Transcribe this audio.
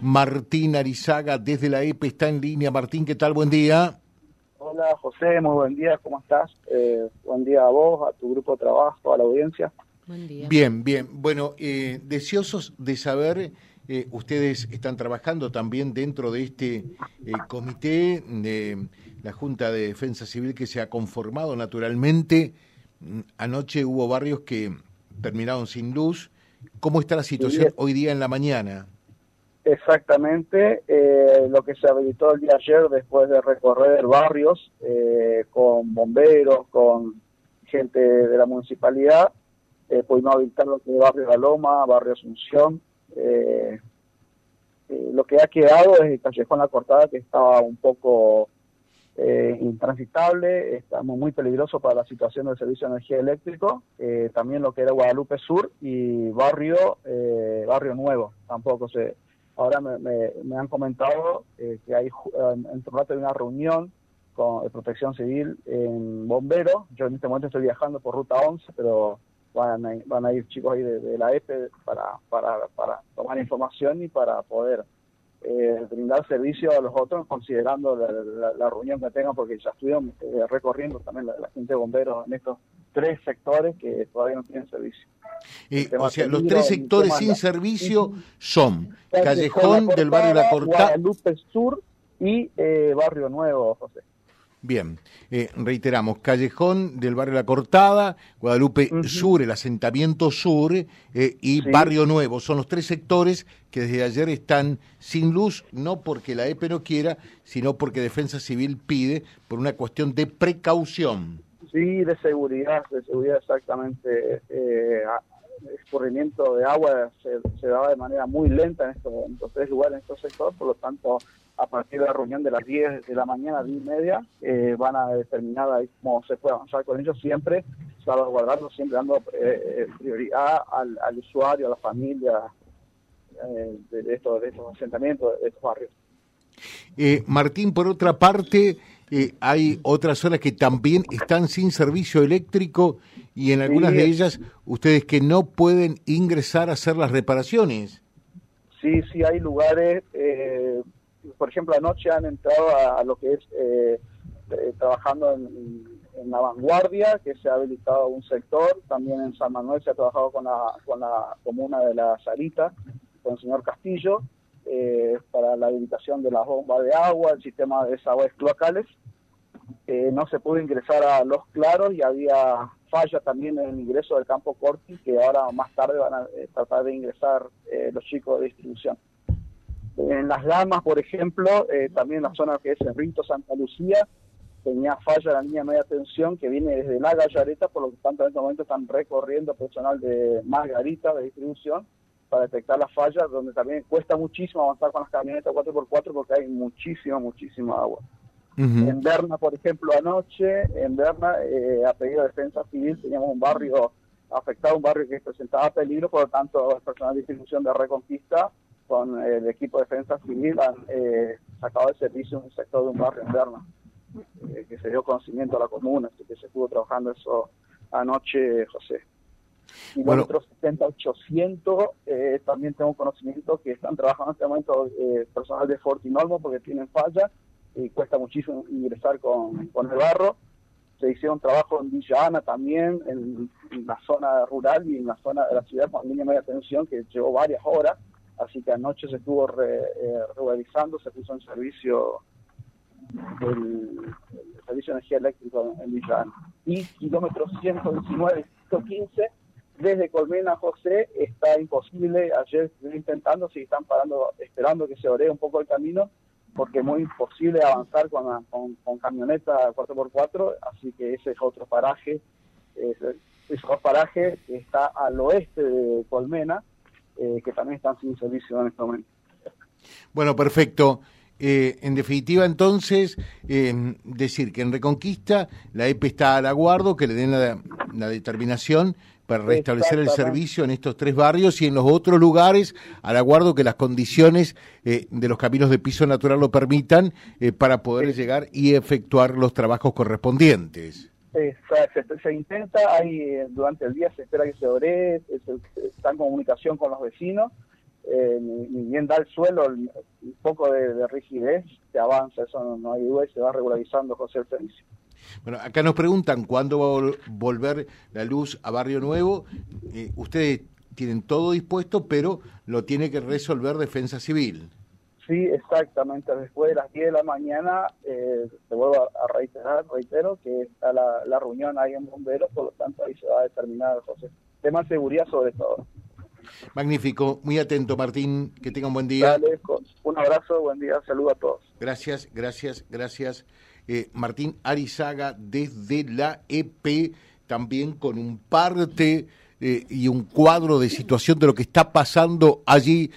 Martín Arizaga desde la EPE está en línea. Martín, ¿qué tal? Buen día. Hola José, muy buen día, ¿cómo estás? Eh, buen día a vos, a tu grupo de trabajo, a la audiencia. Buen día. Bien, bien. Bueno, eh, deseosos de saber, eh, ustedes están trabajando también dentro de este comité de la Junta de Defensa Civil que se ha conformado naturalmente. Mm, anoche hubo barrios que terminaron sin luz. ¿Cómo está la situación hoy día en la mañana? Exactamente, eh, lo que se habilitó el día ayer después de recorrer barrios eh, con bomberos, con gente de la municipalidad, eh, pudimos habilitar lo que es Barrio La Loma, Barrio Asunción. Eh, lo que ha quedado es el Callejón La Cortada, que estaba un poco intransitable, estamos muy peligrosos para la situación del servicio de energía eléctrico, también lo que era Guadalupe Sur y Barrio, barrio Nuevo, tampoco se Ahora me, me, han comentado eh, que hay en rato hay una reunión con de Protección Civil en Bombero. Yo en este momento estoy viajando por Ruta 11, pero van a, van a ir chicos ahí de, la EPE para, tomar información y para poder eh, brindar servicio a los otros, considerando la, reunión que tengan, porque ya estuvieron eh, recorriendo también la, gente de bomberos en estos tres sectores que todavía no tienen servicio. Eh, o sea, los tres sectores sin servicio son Callejón del barrio La Cortada, Lupe Sur y Barrio Nuevo, José. Bien, eh, reiteramos, Callejón del barrio La Cortada, Guadalupe Sur, el asentamiento sur eh, y Barrio Nuevo. Son los tres sectores que desde ayer están sin luz, no porque la EPE no quiera, sino porque Defensa Civil pide por una cuestión de precaución. Sí, de seguridad, de seguridad exactamente. Eh, escurrimiento de agua se, se, daba de manera muy lenta en estos, tres lugares, en estos sectores, por lo tanto, a partir de la reunión de las 10 de la mañana, 10 y media, eh, van a determinar ahí cómo se puede avanzar con ellos, siempre salvaguardando, siempre dando eh, eh, prioridad al, al, usuario, a la familia de, estos, de estos asentamientos, de estos barrios. Martín, por otra parte, hay otras zonas que también están sin servicio eléctrico y en algunas de ellas ustedes que no pueden ingresar a hacer las reparaciones. Sí, sí, hay lugares, eh, por ejemplo, anoche han entrado a, lo que es eh, eh, trabajando en, la vanguardia, que se ha habilitado un sector, también en San Manuel se ha trabajado con la, con la comuna de la Sarita, con el señor Castillo, para la habilitación de las bombas de agua, el sistema de desagües cloacales. no se pudo ingresar a Los Claros y había falla también en el ingreso del campo Corti, que ahora más tarde van a eh, tratar de ingresar eh, los chicos de distribución. En las Lamas, por ejemplo, eh, también la zona que es Rito Santa Lucía, tenía falla la línea media tensión que viene desde la Gallareta, por lo que tanto en este momento están recorriendo personal de Margarita de distribución para detectar las fallas, donde también cuesta muchísimo avanzar con las camionetas 4x4 porque hay muchísima, muchísima agua. En Berna, por ejemplo, anoche, en Berna, eh, a pedido de defensa civil, teníamos un barrio afectado, un barrio que presentaba peligro, por lo tanto, el personal de institución de Reconquista con el equipo de defensa civil han eh, sacado de servicio un sector de un barrio en Berna, eh, que se dio conocimiento a la comuna, así que se estuvo trabajando eso anoche, José. Y bueno, otros 70, 800, eh, también tengo conocimiento que están trabajando en este momento personal de Fortinolmo porque tienen falla y cuesta muchísimo ingresar con, con el barro. Se hicieron trabajo en Villa Ana también, en, la zona rural y en la zona de la ciudad con línea media tensión que llevó varias horas, así que anoche se estuvo re, eh, se puso en servicio el, servicio de energía eléctrica en Villa Ana. Y kilómetro 119, 115, desde Colmena José está imposible, ayer intentando, si están parando, esperando que se ore un poco el camino, porque es muy imposible avanzar con, con, camioneta 4x4, así que ese es otro paraje, ese, es otro paraje que está al oeste de Colmena, eh, que también están sin servicio en este momento. Bueno, perfecto. Eh, en definitiva, entonces, decir que en Reconquista la EPE está al aguardo, que le den la determinación para restablecer el servicio en estos tres barrios y en los otros lugares, al aguardo que las condiciones eh, de los caminos de piso natural lo permitan eh, para poder llegar y efectuar los trabajos correspondientes. Exacto, se, intenta, hay, eh, durante el día se espera que se ore, se, está en comunicación con los vecinos, eh, ni, bien da el suelo un poco de, rigidez, se avanza, eso no, hay duda y se va regularizando José el servicio. Bueno, acá nos preguntan cuándo va a volver la luz a Barrio Nuevo. Eh, ustedes tienen todo dispuesto, pero lo tiene que resolver Defensa Civil. Sí, exactamente. Después de las 10 de la mañana, eh, te vuelvo a, reiterar, reitero, que está la, la, reunión ahí en Bomberos, por lo tanto ahí se va a determinar, José. Tema de seguridad sobre todo. Magnífico, muy atento Martín, que tenga un buen día. Dale, un abrazo, buen día, saludo a todos. Gracias, gracias, gracias. Eh, Martín Arizaga desde la EP, también con un parte eh, y un cuadro de situación de lo que está pasando allí